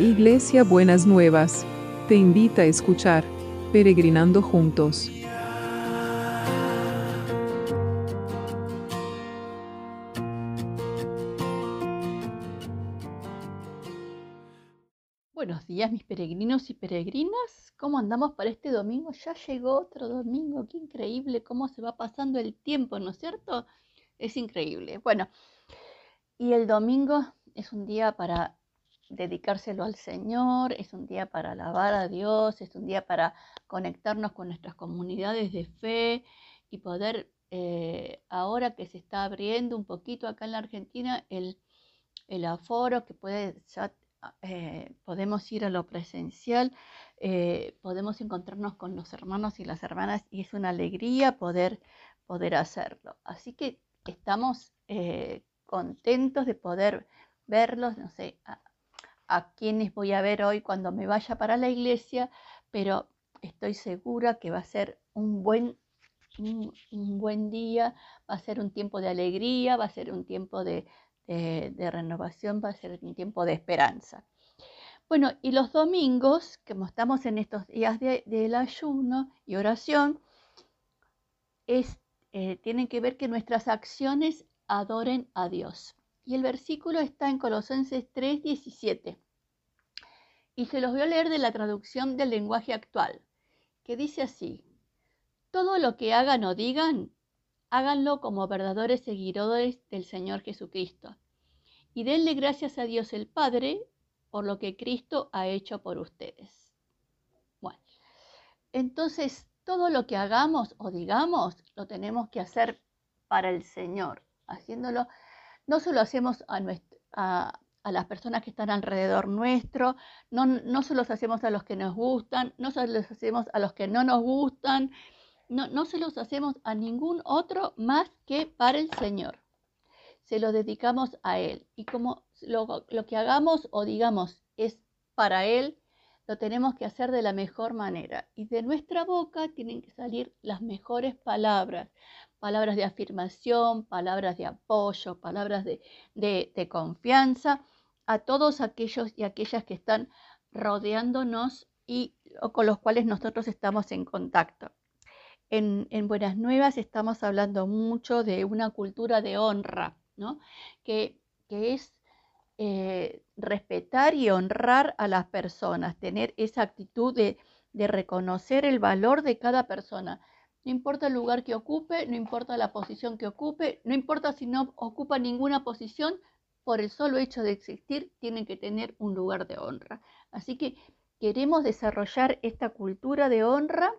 Iglesia Buenas Nuevas, te invita a escuchar Peregrinando Juntos. Buenos días mis peregrinos y peregrinas, ¿cómo andamos para este domingo? Ya llegó otro domingo, qué increíble cómo se va pasando el tiempo, ¿no es cierto? Es increíble. Bueno, y el domingo es un día para dedicárselo al Señor, es un día para alabar a Dios, es un día para conectarnos con nuestras comunidades de fe y poder, eh, ahora que se está abriendo un poquito acá en la Argentina, el, aforo, que puede eh, podemos ir a lo presencial, eh, podemos encontrarnos con los hermanos y las hermanas y es una alegría poder, poder hacerlo. Así que estamos contentos de poder verlos, no sé, a quienes voy a ver hoy cuando me vaya para la iglesia, pero estoy segura que va a ser un buen, un, buen día, va a ser un tiempo de alegría, va a ser un tiempo de, renovación, va a ser un tiempo de esperanza. Bueno, y los domingos, como estamos en estos días del ayuno y oración, es, eh, tienen que ver que nuestras acciones adoren a Dios. Y el versículo está en Colosenses 3:17. Y se los voy a leer de la traducción del lenguaje actual, que dice así, todo lo que hagan o digan, háganlo como verdaderos seguidores del Señor Jesucristo. Y denle gracias a Dios el Padre por lo que Cristo ha hecho por ustedes. Bueno, entonces todo lo que hagamos o digamos lo tenemos que hacer para el Señor, haciéndolo no solo hacemos a, las personas que están alrededor nuestro, no, no se los hacemos a los que nos gustan, no se los hacemos a los que no nos gustan, no, se los hacemos a ningún otro más que para el Señor. Se lo dedicamos a Él. Y como lo, lo que hagamos o digamos es para Él, lo tenemos que hacer de la mejor manera. Y de nuestra boca tienen que salir las mejores palabras, palabras de afirmación, palabras de apoyo, palabras de, confianza a todos aquellos y aquellas que están rodeándonos y con los cuales nosotros estamos en contacto. En, Buenas Nuevas estamos hablando mucho de una cultura de honra, ¿no? que, es eh, respetar y honrar a las personas, tener esa actitud de, de reconocer el valor de cada persona, no importa el lugar que ocupe, no importa la posición que ocupe, no importa si no ocupa ninguna posición, por el solo hecho de existir, tienen que tener un lugar de honra. Así que queremos desarrollar esta cultura de honra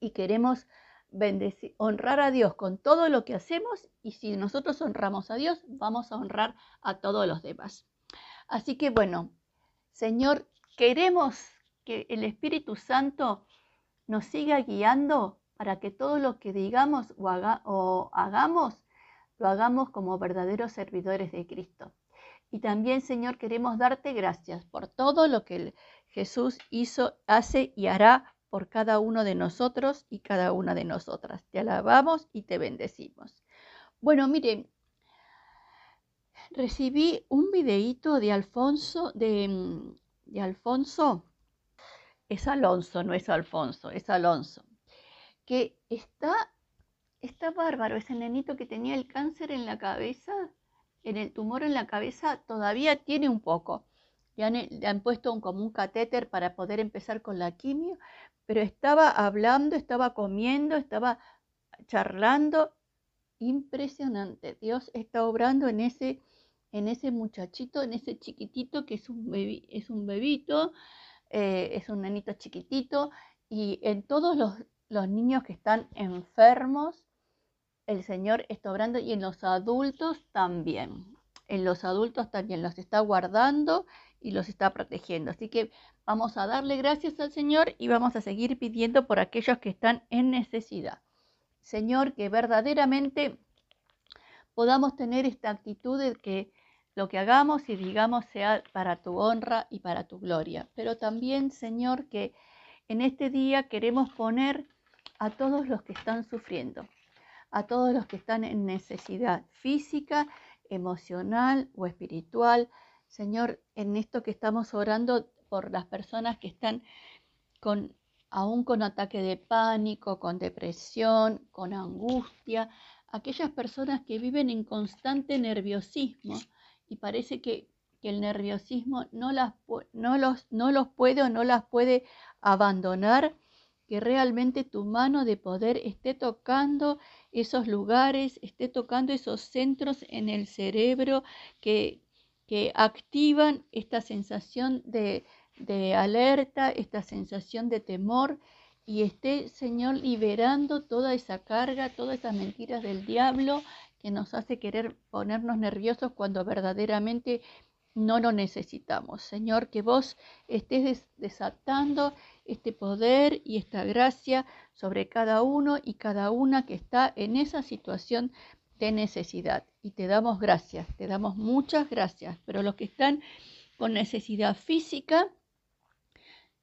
y queremos honrar a Dios con todo lo que hacemos y si nosotros honramos a Dios, vamos a honrar a todos los demás. Así que bueno, Señor, queremos que el Espíritu Santo nos siga guiando para que todo lo que digamos o, hagamos, lo hagamos como verdaderos servidores de Cristo. Y también, Señor, queremos darte gracias por todo lo que Jesús hizo, hace y hará por cada uno de nosotros y cada una de nosotras. Te alabamos y te bendecimos. Bueno, miren, recibí un videíto de Alfonso, de, de Alfonso, es Alonso, no es Alfonso, es Alonso que está, está bárbaro, ese nenito que tenía el cáncer en la cabeza, en el tumor en la cabeza, todavía tiene un poco. Le han, le han puesto un, como un catéter para poder empezar con la quimio, pero estaba hablando, estaba comiendo, estaba charlando. Impresionante. Dios está obrando en ese, en ese muchachito, en ese chiquitito que es un, es un bebito, eh, es un nenito chiquitito, y en todos los, los niños que están enfermos, el Señor está obrando y en los adultos también. En los adultos también los está guardando y los está protegiendo. Así que vamos a darle gracias al Señor y vamos a seguir pidiendo por aquellos que están en necesidad. Señor, que verdaderamente podamos tener esta actitud de que lo que hagamos y digamos sea para tu honra y para tu gloria. Pero también, Señor, que en este día queremos poner a todos los que están sufriendo, a todos los que están en necesidad física, emocional o espiritual, Señor, en esto que estamos orando por las personas que están aún con ataque de pánico, con depresión, con angustia, aquellas personas que viven en constante nerviosismo y parece que, el nerviosismo no, las, no, los, no los puede o no las puede abandonar, que realmente tu mano de poder esté tocando esos lugares, esté tocando esos centros en el cerebro que, que activan esta sensación de, de alerta, esta sensación de temor y esté, Señor, liberando toda esa carga, todas esas mentiras del diablo que nos hace querer ponernos nerviosos cuando verdaderamente no lo necesitamos. Señor, que vos estés desatando este poder y esta gracia sobre cada uno y cada una que está en esa situación de necesidad. Y te damos gracias, te damos muchas gracias, pero los que están con necesidad física,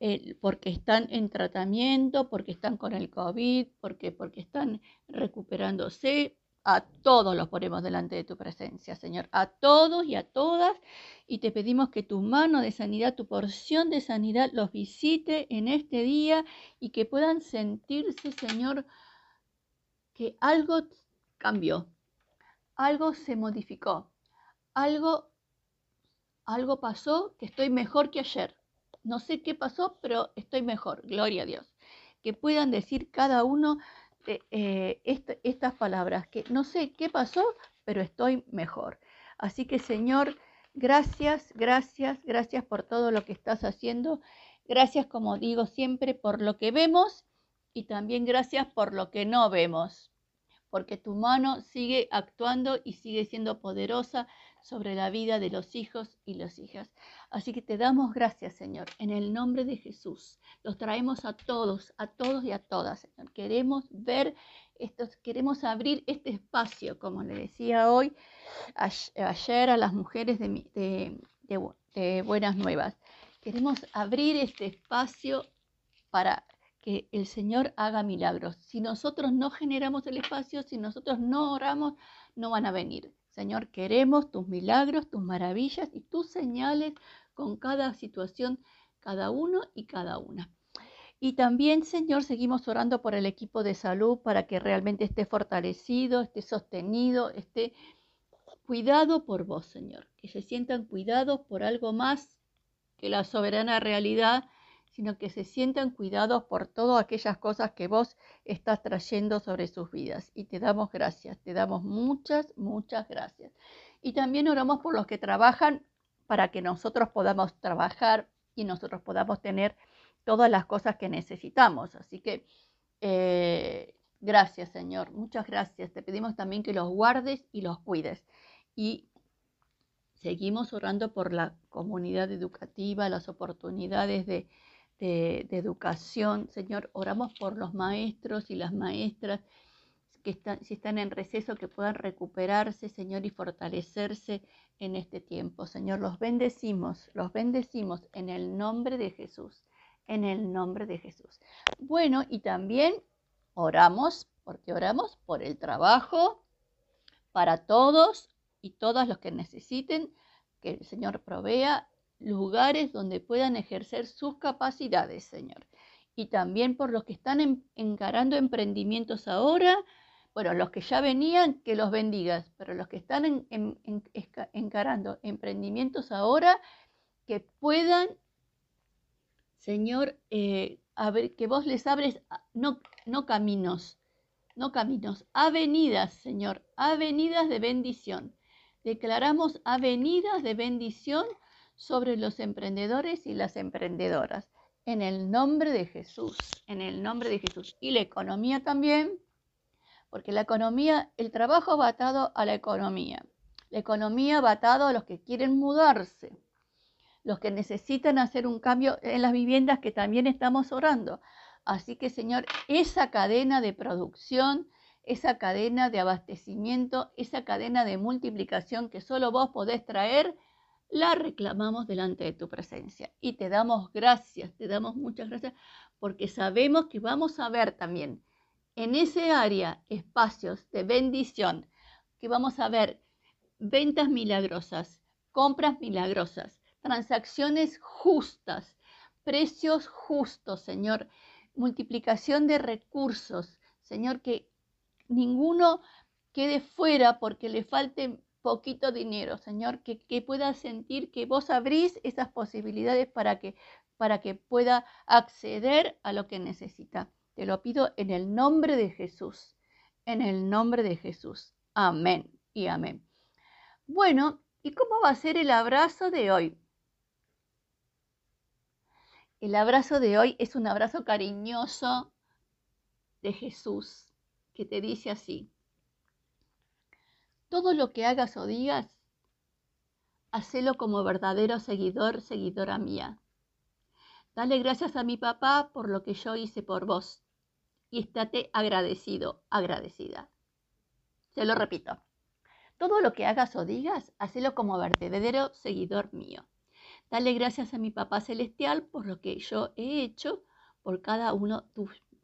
eh, porque están en tratamiento, porque están con el COVID, porque, porque están recuperándose. A todos los ponemos delante de tu presencia, Señor, a todos y a todas. Y te pedimos que tu mano de sanidad, tu porción de sanidad los visite en este día y que puedan sentirse, Señor, que algo cambió, algo se modificó, algo, algo pasó que estoy mejor que ayer no sé qué pasó, pero estoy mejor, gloria a Dios. Que puedan decir cada uno de, eh, estas palabras, que no sé qué pasó, pero estoy mejor. Así que Señor, gracias, gracias, gracias por todo lo que estás haciendo. Gracias, como digo siempre, por lo que vemos y también gracias por lo que no vemos, porque tu mano sigue actuando y sigue siendo poderosa sobre la vida de los hijos y las hijas. Así que te damos gracias, Señor, en el nombre de Jesús. Los traemos a todos, a todos y a todas, Señor. Queremos ver estos, queremos abrir este espacio, como le decía hoy, ayer a las mujeres de, de Buenas Nuevas. Queremos abrir este espacio para que el Señor haga milagros. Si nosotros no generamos el espacio, si nosotros no oramos, no van a venir. Señor, queremos tus milagros, tus maravillas y tus señales con cada situación, cada uno y cada una. Y también, Señor, seguimos orando por el equipo de salud para que realmente esté fortalecido, esté sostenido, esté cuidado por vos, Señor. Que se sientan cuidados por algo más que la soberana realidad sino que se sientan cuidados por todas aquellas cosas que vos estás trayendo sobre sus vidas. Y te damos gracias, te damos muchas, muchas gracias. Y también oramos por los que trabajan para que nosotros podamos trabajar y nosotros podamos tener todas las cosas que necesitamos. Así que eh, gracias, Señor, muchas gracias. Te pedimos también que los guardes y los cuides. Y seguimos orando por la comunidad educativa, las oportunidades de, de, educación. Señor, oramos por los maestros y las maestras que están, si están en receso, que puedan recuperarse, Señor, y fortalecerse en este tiempo. Señor, los bendecimos, los bendecimos en el nombre de Jesús, en el nombre de Jesús. Bueno, y también oramos, porque oramos por el trabajo para todos y todas los que necesiten, que el Señor provea lugares donde puedan ejercer sus capacidades, Señor. Y también por los que están encarando emprendimientos ahora, bueno, los que ya venían, que los bendigas, pero los que están encarando emprendimientos ahora, que puedan, Señor, eh, que vos les abres, no, no caminos, no caminos, avenidas, Señor, avenidas de bendición. Declaramos avenidas de bendición sobre los emprendedores y las emprendedoras. En el nombre de Jesús, en el nombre de Jesús. Y la economía también, porque la economía, el trabajo va atado a la economía. La economía va atado a los que quieren mudarse, los que necesitan hacer un cambio en las viviendas que también estamos orando. Así que, Señor, esa cadena de producción, esa cadena de abastecimiento, esa cadena de multiplicación que solo vos podés traer, la reclamamos delante de tu presencia. Y te damos gracias, te damos muchas gracias, porque sabemos que vamos a ver también en ese área espacios de bendición, que vamos a ver ventas milagrosas, compras milagrosas, transacciones justas, precios justos, Señor, multiplicación de recursos, Señor, que ninguno quede fuera porque le falte poquito dinero, Señor, que, pueda sentir que vos abrís esas posibilidades para que, para que pueda acceder a lo que necesita. Te lo pido en el nombre de Jesús, en el nombre de Jesús. Amén y amén. Bueno, ¿y cómo va a ser el abrazo de hoy? El abrazo de hoy es un abrazo cariñoso de Jesús que te dice así, todo lo que hagas o digas, hacelo como verdadero seguidor, seguidora mía. Dale gracias a mi papá por lo que yo hice por vos y estate agradecido, agradecida. Se lo repito. Todo lo que hagas o digas, hacelo como verdadero seguidor mío. Dale gracias a mi papá celestial por lo que yo he hecho por cada uno,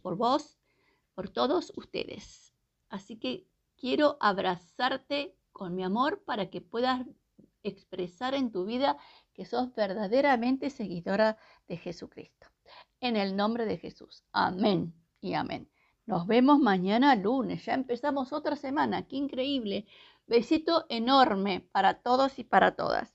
por vos, por todos ustedes. Así que Quiero abrazarte con mi amor para que puedas expresar en tu vida que sos verdaderamente seguidora de Jesucristo. En el nombre de Jesús. Amén y amén. Nos vemos mañana lunes. Ya empezamos otra semana. Qué increíble. Besito enorme para todos y para todas.